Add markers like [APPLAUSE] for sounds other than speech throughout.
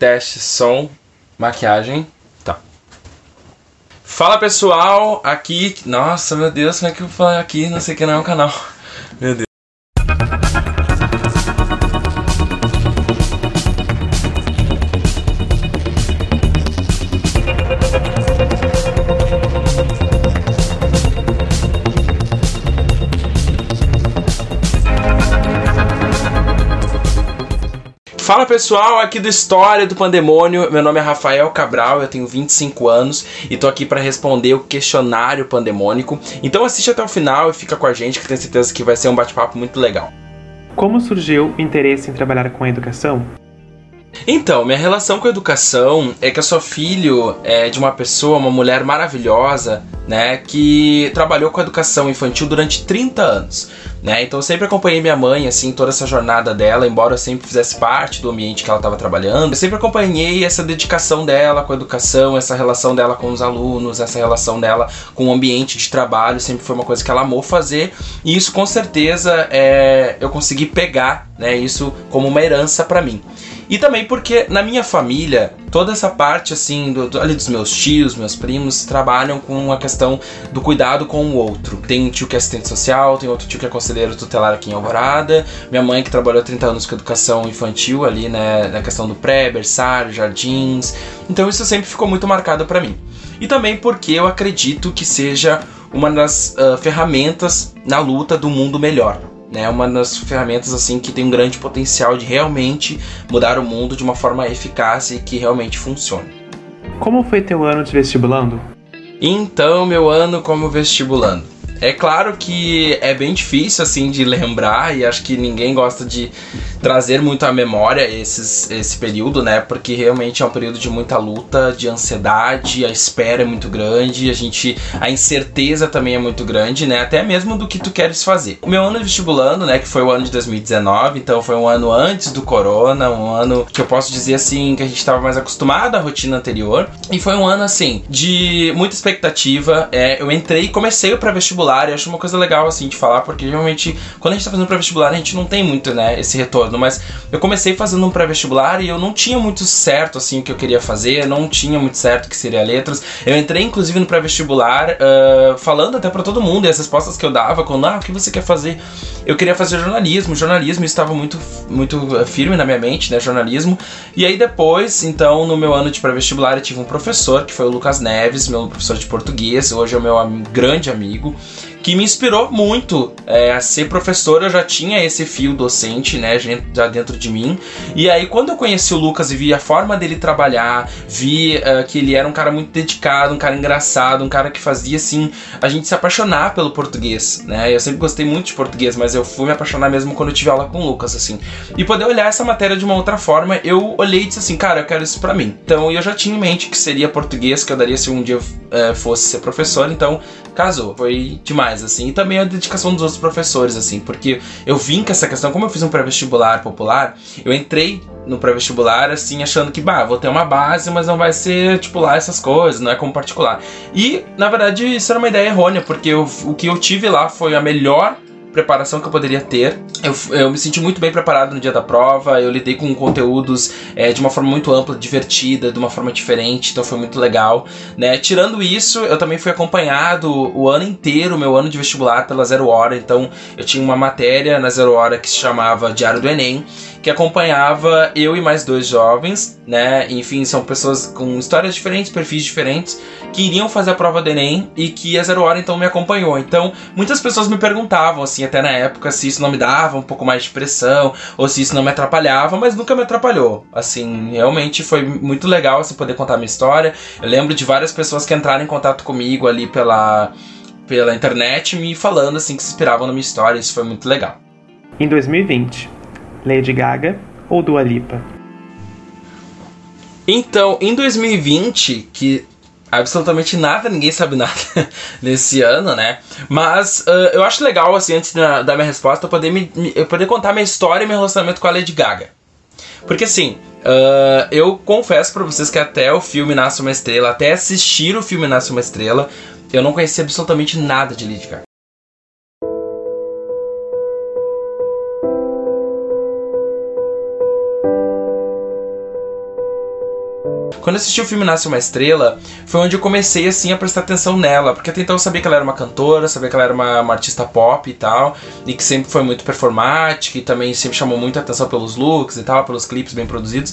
Teste, som, maquiagem. Tá. Fala pessoal, aqui. Nossa, meu Deus, como é que eu vou falar aqui? Não sei que não é um canal. Meu Deus. Fala pessoal, aqui do História do Pandemônio. Meu nome é Rafael Cabral, eu tenho 25 anos e tô aqui para responder o questionário pandemônico. Então assiste até o final e fica com a gente que tenho certeza que vai ser um bate-papo muito legal. Como surgiu o interesse em trabalhar com a educação? Então, minha relação com a educação é que eu sou filho é, de uma pessoa, uma mulher maravilhosa, né, que trabalhou com a educação infantil durante 30 anos. Né? Então eu sempre acompanhei minha mãe, assim, toda essa jornada dela, embora eu sempre fizesse parte do ambiente que ela estava trabalhando. Eu sempre acompanhei essa dedicação dela com a educação, essa relação dela com os alunos, essa relação dela com o ambiente de trabalho, sempre foi uma coisa que ela amou fazer. E isso com certeza é, eu consegui pegar, né, isso como uma herança para mim. E também porque na minha família, toda essa parte assim, do, do, ali dos meus tios, meus primos, trabalham com a questão do cuidado com o outro. Tem um tio que é assistente social, tem outro tio que é conselheiro tutelar aqui em Alvorada, minha mãe que trabalhou 30 anos com educação infantil ali, né, na questão do pré, berçário, jardins. Então isso sempre ficou muito marcado para mim. E também porque eu acredito que seja uma das uh, ferramentas na luta do mundo melhor né? Uma das ferramentas assim que tem um grande potencial de realmente mudar o mundo de uma forma eficaz e que realmente funcione. Como foi teu ano de vestibulando? Então, meu ano como vestibulando. É claro que é bem difícil assim de lembrar e acho que ninguém gosta de trazer muito à memória esses, esse período, né? Porque realmente é um período de muita luta, de ansiedade, a espera é muito grande, a gente a incerteza também é muito grande, né? Até mesmo do que tu queres fazer. O meu ano de vestibulando, né, que foi o ano de 2019, então foi um ano antes do corona, um ano que eu posso dizer assim que a gente estava mais acostumado à rotina anterior e foi um ano assim de muita expectativa. É, eu entrei e comecei o pré vestibular vestibular, e acho uma coisa legal assim de falar, porque realmente quando a gente tá fazendo pré-vestibular, a gente não tem muito, né, esse retorno, mas eu comecei fazendo um pré-vestibular e eu não tinha muito certo assim o que eu queria fazer, não tinha muito certo que seria letras. Eu entrei inclusive no pré-vestibular uh, falando até para todo mundo e as respostas que eu dava, quando ah, o que você quer fazer? Eu queria fazer jornalismo, jornalismo estava muito muito firme na minha mente, né, jornalismo. E aí depois, então, no meu ano de pré-vestibular, eu tive um professor que foi o Lucas Neves, meu professor de português, hoje é o meu grande amigo que me inspirou muito é, a ser professor. Eu já tinha esse fio docente, né, já dentro de mim. E aí, quando eu conheci o Lucas e vi a forma dele trabalhar, vi uh, que ele era um cara muito dedicado, um cara engraçado, um cara que fazia assim a gente se apaixonar pelo português, né? Eu sempre gostei muito de português, mas eu fui me apaixonar mesmo quando eu tive aula com o Lucas, assim. E poder olhar essa matéria de uma outra forma, eu olhei e disse assim, cara, eu quero isso para mim. Então, eu já tinha em mente que seria português que eu daria se um dia uh, fosse ser professor. Então, casou. Foi demais, assim. E também a dedicação dos outros professores, assim, porque eu vim com essa questão, como eu fiz um pré-vestibular popular, eu entrei no pré-vestibular, assim, achando que, bah, vou ter uma base, mas não vai ser, tipo, lá essas coisas, não é como particular. E, na verdade, isso era uma ideia errônea, porque eu, o que eu tive lá foi a melhor preparação que eu poderia ter. Eu, eu me senti muito bem preparado no dia da prova, eu lidei com conteúdos é, de uma forma muito ampla, divertida, de uma forma diferente, então foi muito legal. Né? Tirando isso, eu também fui acompanhado o ano inteiro, meu ano de vestibular, pela Zero Hora, então eu tinha uma matéria na Zero Hora que se chamava Diário do Enem, que acompanhava eu e mais dois jovens, né? Enfim, são pessoas com histórias diferentes, perfis diferentes, que iriam fazer a prova do Enem e que a Zero Hora então me acompanhou. Então, muitas pessoas me perguntavam, assim, até na época, se isso não me dava um pouco mais de pressão ou se isso não me atrapalhava, mas nunca me atrapalhou. Assim, realmente foi muito legal assim, poder contar minha história. Eu lembro de várias pessoas que entraram em contato comigo ali pela, pela internet me falando assim que se inspiravam na minha história. Isso foi muito legal. Em 2020, Lady Gaga ou Dua Lipa? Então, em 2020, que absolutamente nada, ninguém sabe nada [LAUGHS] nesse ano, né? Mas uh, eu acho legal, assim, antes da, da minha resposta, eu poder, me, eu poder contar minha história e meu relacionamento com a Lady Gaga. Porque assim, uh, eu confesso para vocês que até o filme Nasce uma Estrela, até assistir o filme Nasce uma Estrela, eu não conhecia absolutamente nada de Lady Gaga. Quando assisti o filme Nasce uma Estrela, foi onde eu comecei assim a prestar atenção nela, porque até então eu sabia que ela era uma cantora, sabia que ela era uma, uma artista pop e tal, e que sempre foi muito performática e também sempre chamou muita atenção pelos looks e tal, pelos clipes bem produzidos.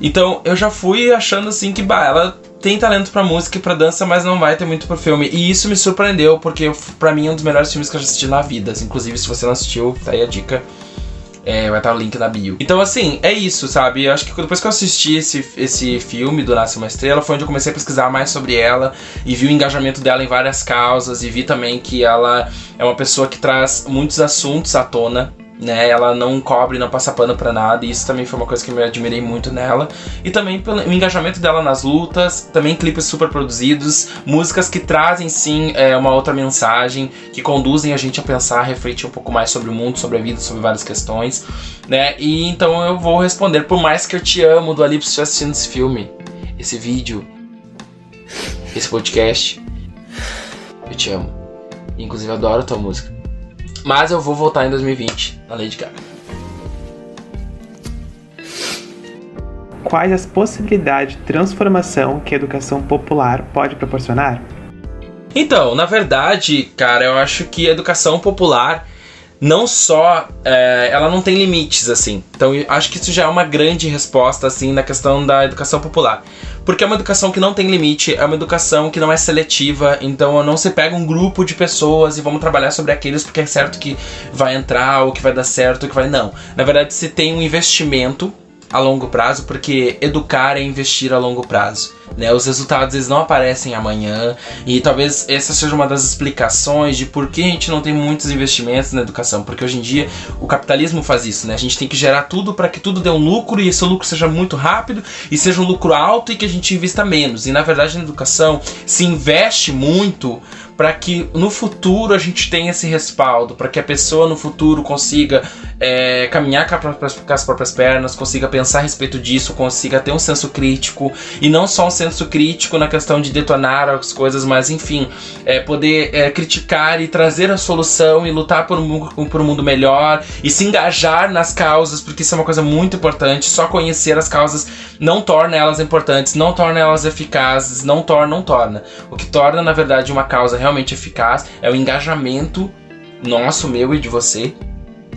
Então eu já fui achando assim que bah, ela tem talento para música e para dança, mas não vai ter muito pro filme. E isso me surpreendeu, porque para mim é um dos melhores filmes que eu já assisti na vida. Inclusive, se você não assistiu, tá aí a dica. É, vai estar o link na bio. Então, assim, é isso, sabe? Eu acho que depois que eu assisti esse, esse filme do Nasce uma Estrela, foi onde eu comecei a pesquisar mais sobre ela e vi o engajamento dela em várias causas e vi também que ela é uma pessoa que traz muitos assuntos à tona né? Ela não cobre, não passa pano para nada, e isso também foi uma coisa que eu admirei muito nela. E também pelo engajamento dela nas lutas, também clipes super produzidos, músicas que trazem sim é, uma outra mensagem, que conduzem a gente a pensar, a refletir um pouco mais sobre o mundo, sobre a vida, sobre várias questões, né? E então eu vou responder, por mais que eu te amo, do Ali, se assistindo esse filme, esse vídeo, esse podcast, eu te amo. Inclusive, adoro a tua música. Mas eu vou voltar em 2020 na Lady Gaga. Quais as possibilidades de transformação que a educação popular pode proporcionar? Então, na verdade, cara, eu acho que a educação popular não só é, ela não tem limites assim. Então acho que isso já é uma grande resposta assim na questão da educação popular, porque é uma educação que não tem limite, é uma educação que não é seletiva. Então não se pega um grupo de pessoas e vamos trabalhar sobre aqueles porque é certo que vai entrar ou que vai dar certo, ou que vai não. Na verdade se tem um investimento a longo prazo, porque educar é investir a longo prazo. Né? Os resultados eles não aparecem amanhã e talvez essa seja uma das explicações de por que a gente não tem muitos investimentos na educação, porque hoje em dia o capitalismo faz isso, né? A gente tem que gerar tudo para que tudo dê um lucro e esse lucro seja muito rápido e seja um lucro alto e que a gente invista menos. E na verdade na educação se investe muito para que no futuro a gente tenha esse respaldo, para que a pessoa no futuro consiga é, caminhar com as próprias pernas, consiga pensar a respeito disso, consiga ter um senso crítico e não só um senso crítico na questão de detonar as coisas, mas enfim, é, poder é, criticar e trazer a solução e lutar por um, por um mundo melhor e se engajar nas causas, porque isso é uma coisa muito importante. Só conhecer as causas não torna elas importantes, não torna elas eficazes, não torna, não torna. O que torna, na verdade, uma causa realmente eficaz é o engajamento nosso, meu e de você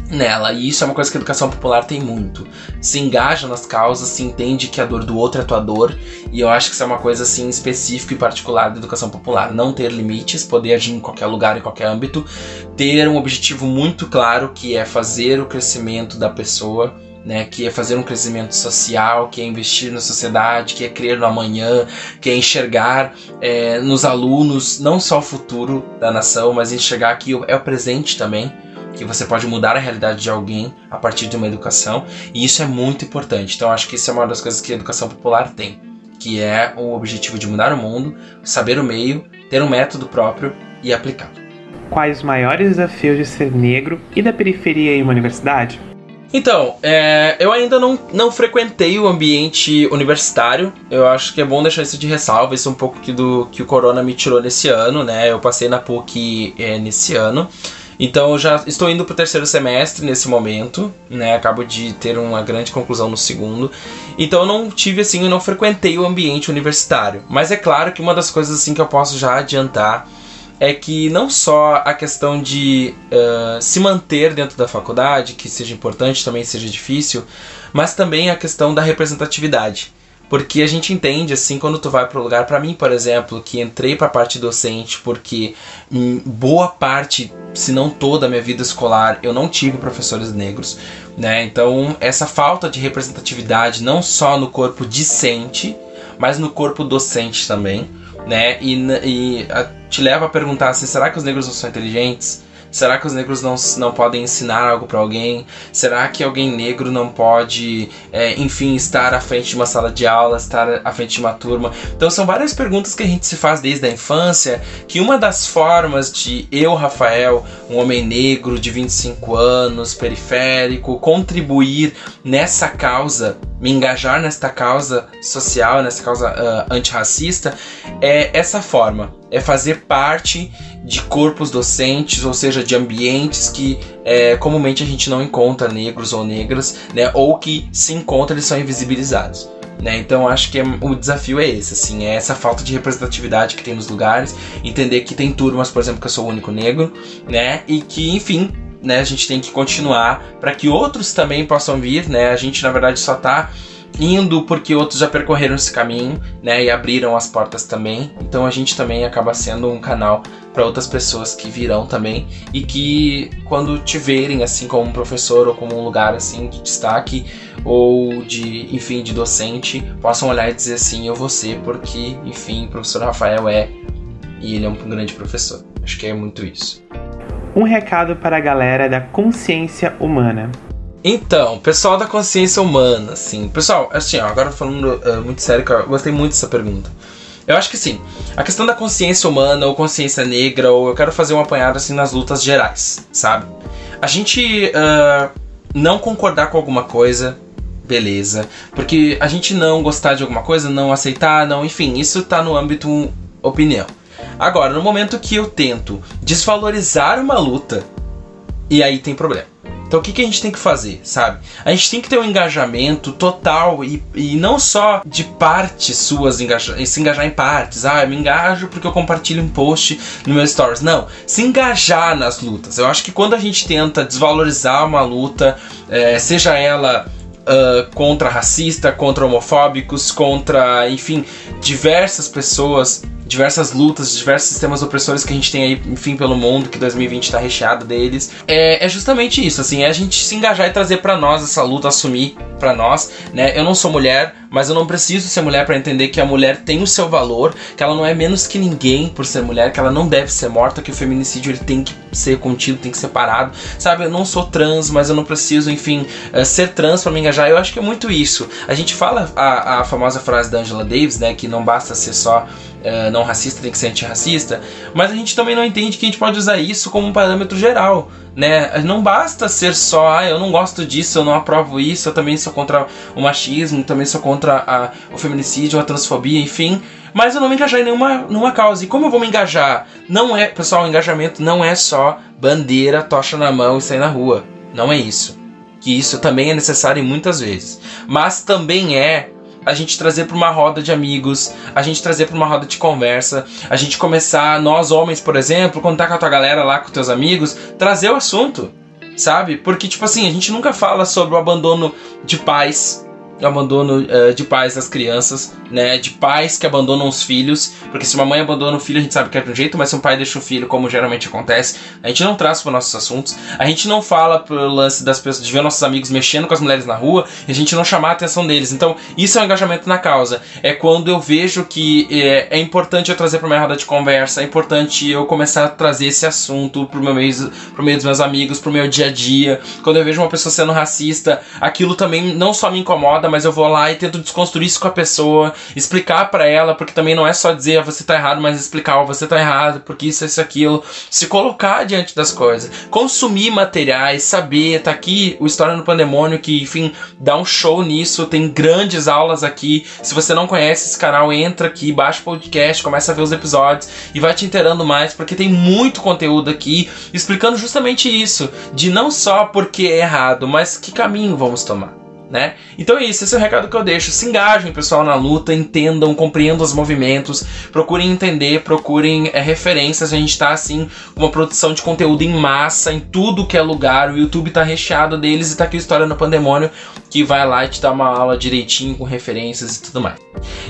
nela. E isso é uma coisa que a educação popular tem muito. Se engaja nas causas, se entende que a dor do outro é tua dor. E eu acho que isso é uma coisa assim específica e particular da educação popular. Não ter limites, poder agir em qualquer lugar, em qualquer âmbito. Ter um objetivo muito claro que é fazer o crescimento da pessoa né, que é fazer um crescimento social, que é investir na sociedade, que é crer no amanhã, que é enxergar é, nos alunos não só o futuro da nação, mas enxergar que é o presente também, que você pode mudar a realidade de alguém a partir de uma educação, e isso é muito importante. Então acho que isso é uma das coisas que a educação popular tem, que é o objetivo de mudar o mundo, saber o meio, ter um método próprio e aplicá-lo. Quais os maiores desafios de ser negro e da periferia em uma universidade? Então, é, eu ainda não, não frequentei o ambiente universitário. Eu acho que é bom deixar isso de ressalva. Isso é um pouco que, do, que o Corona me tirou nesse ano, né? Eu passei na PUC é, nesse ano. Então eu já estou indo para o terceiro semestre nesse momento, né? Acabo de ter uma grande conclusão no segundo. Então eu não tive assim, eu não frequentei o ambiente universitário. Mas é claro que uma das coisas assim que eu posso já adiantar é que não só a questão de uh, se manter dentro da faculdade, que seja importante, também seja difícil, mas também a questão da representatividade. Porque a gente entende, assim, quando tu vai para o lugar, para mim, por exemplo, que entrei para a parte docente porque em boa parte, se não toda a minha vida escolar, eu não tive professores negros, né? Então, essa falta de representatividade, não só no corpo discente, mas no corpo docente também, né? E, e a, te leva a perguntar assim: será que os negros não são inteligentes? Será que os negros não, não podem ensinar algo para alguém? Será que alguém negro não pode, é, enfim, estar à frente de uma sala de aula, estar à frente de uma turma? Então são várias perguntas que a gente se faz desde a infância, que uma das formas de eu, Rafael, um homem negro de 25 anos, periférico, contribuir nessa causa me engajar nesta causa social, nessa causa uh, antirracista, é essa forma, é fazer parte de corpos docentes, ou seja, de ambientes que é, comumente a gente não encontra negros ou negras, né, ou que se encontra eles são invisibilizados. Né? Então acho que é, o desafio é esse, assim, é essa falta de representatividade que tem nos lugares, entender que tem turmas, por exemplo, que eu sou o único negro, né? E que, enfim, né, a gente tem que continuar para que outros também possam vir, né? A gente na verdade só tá indo porque outros já percorreram esse caminho, né, e abriram as portas também. Então a gente também acaba sendo um canal para outras pessoas que virão também e que quando te verem assim como um professor ou como um lugar assim de destaque ou de, enfim, de docente, possam olhar e dizer assim, eu vou ser porque, enfim, o professor Rafael é e ele é um grande professor. Acho que é muito isso. Um recado para a galera da consciência humana. Então, pessoal da consciência humana, assim. Pessoal, assim, ó, agora falando uh, muito sério, eu gostei muito dessa pergunta. Eu acho que sim. A questão da consciência humana ou consciência negra, ou eu quero fazer um apanhado assim nas lutas gerais, sabe? A gente uh, não concordar com alguma coisa, beleza. Porque a gente não gostar de alguma coisa, não aceitar, não, enfim, isso tá no âmbito opinião. Agora, no momento que eu tento desvalorizar uma luta, e aí tem problema. Então o que, que a gente tem que fazer, sabe? A gente tem que ter um engajamento total e, e não só de partes suas, engaja, se engajar em partes. Ah, eu me engajo porque eu compartilho um post no meu stories. Não, se engajar nas lutas. Eu acho que quando a gente tenta desvalorizar uma luta, é, seja ela Uh, contra racista, contra homofóbicos, contra, enfim, diversas pessoas diversas lutas, diversos sistemas opressores que a gente tem aí, enfim, pelo mundo, que 2020 está recheado deles. É, é, justamente isso, assim, é a gente se engajar e trazer para nós essa luta, assumir para nós, né? Eu não sou mulher, mas eu não preciso ser mulher para entender que a mulher tem o seu valor, que ela não é menos que ninguém por ser mulher, que ela não deve ser morta, que o feminicídio ele tem que ser contido, tem que ser parado, sabe? Eu não sou trans, mas eu não preciso, enfim, uh, ser trans para me engajar. Eu acho que é muito isso. A gente fala a, a famosa frase da Angela Davis, né, que não basta ser só uh, não racista, tem que ser antirracista, mas a gente também não entende que a gente pode usar isso como um parâmetro geral, né? Não basta ser só, ah, eu não gosto disso, eu não aprovo isso, eu também sou contra o machismo, também sou contra a, o feminicídio, a transfobia, enfim, mas eu não me engajar em nenhuma, nenhuma causa. E como eu vou me engajar? Não é, pessoal, o engajamento não é só bandeira, tocha na mão e sair na rua. Não é isso. Que isso também é necessário muitas vezes. Mas também é a gente trazer para uma roda de amigos, a gente trazer para uma roda de conversa, a gente começar, nós homens, por exemplo, contar com a tua galera lá, com teus amigos, trazer o assunto, sabe? Porque, tipo assim, a gente nunca fala sobre o abandono de pais, abandono uh, de pais das crianças, né? De pais que abandonam os filhos. Porque se uma mãe abandona o filho, a gente sabe que é de um jeito, mas se um pai deixa o filho, como geralmente acontece, a gente não traz para nossos assuntos. A gente não fala pro lance das pessoas, de ver nossos amigos mexendo com as mulheres na rua e a gente não chamar a atenção deles. Então, isso é um engajamento na causa. É quando eu vejo que é, é importante eu trazer pra minha roda de conversa, é importante eu começar a trazer esse assunto pro meu meio, pro meio dos meus amigos, pro meu dia a dia. Quando eu vejo uma pessoa sendo racista, aquilo também não só me incomoda, mas eu vou lá e tento desconstruir isso com a pessoa, explicar para ela, porque também não é só dizer ah, você tá errado, mas explicar oh, você tá errado, porque isso, isso, aquilo. Se colocar diante das coisas. Consumir materiais, saber, tá aqui o História no Pandemônio, que, enfim, dá um show nisso, tem grandes aulas aqui. Se você não conhece esse canal, entra aqui, baixa o podcast, começa a ver os episódios e vai te inteirando mais, porque tem muito conteúdo aqui explicando justamente isso, de não só porque é errado, mas que caminho vamos tomar né? Então é isso, esse é o recado que eu deixo. Se engajem, pessoal, na luta, entendam, compreendam os movimentos, procurem entender, procurem é, referências. A gente tá assim, com uma produção de conteúdo em massa, em tudo que é lugar. O YouTube tá recheado deles e tá aqui a História no Pandemônio, que vai lá e te dá uma aula direitinho com referências e tudo mais.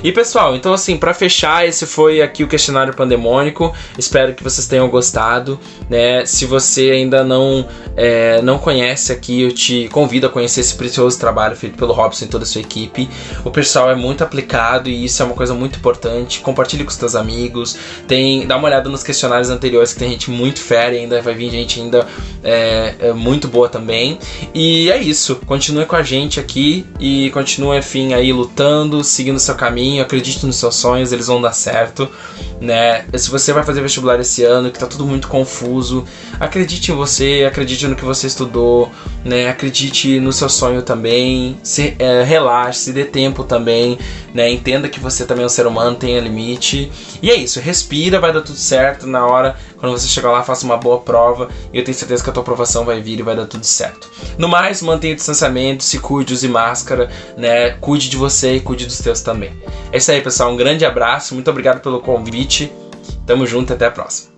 E pessoal, então assim, para fechar, esse foi aqui o questionário pandemônico. Espero que vocês tenham gostado, né? Se você ainda não é, não conhece aqui, eu te convido a conhecer esse precioso trabalho feito pelo Robson e toda a sua equipe. O pessoal é muito aplicado e isso é uma coisa muito importante. Compartilhe com os seus amigos. Tem, dá uma olhada nos questionários anteriores que tem gente muito fera e ainda vai vir gente ainda é, é muito boa também. E é isso. Continue com a gente aqui e continue, enfim, aí lutando, seguindo seu caminho. Acredite nos seus sonhos, eles vão dar certo, né? Se você vai fazer vestibular esse ano, que tá tudo muito confuso, acredite em você, acredite no que você estudou, né? Acredite no seu sonho também, se, é, relaxe, se dê tempo também, né? Entenda que você também é um ser humano, tem limite. E é isso, respira, vai dar tudo certo na hora Quando você chegar lá, faça uma boa prova e eu tenho certeza que a tua aprovação vai vir e vai dar tudo certo. No mais, mantenha o distanciamento, se cuide, use máscara, né? Cuide de você e cuide dos teus também. É isso aí, pessoal. Um grande abraço, muito obrigado pelo convite. Tamo junto até a próxima.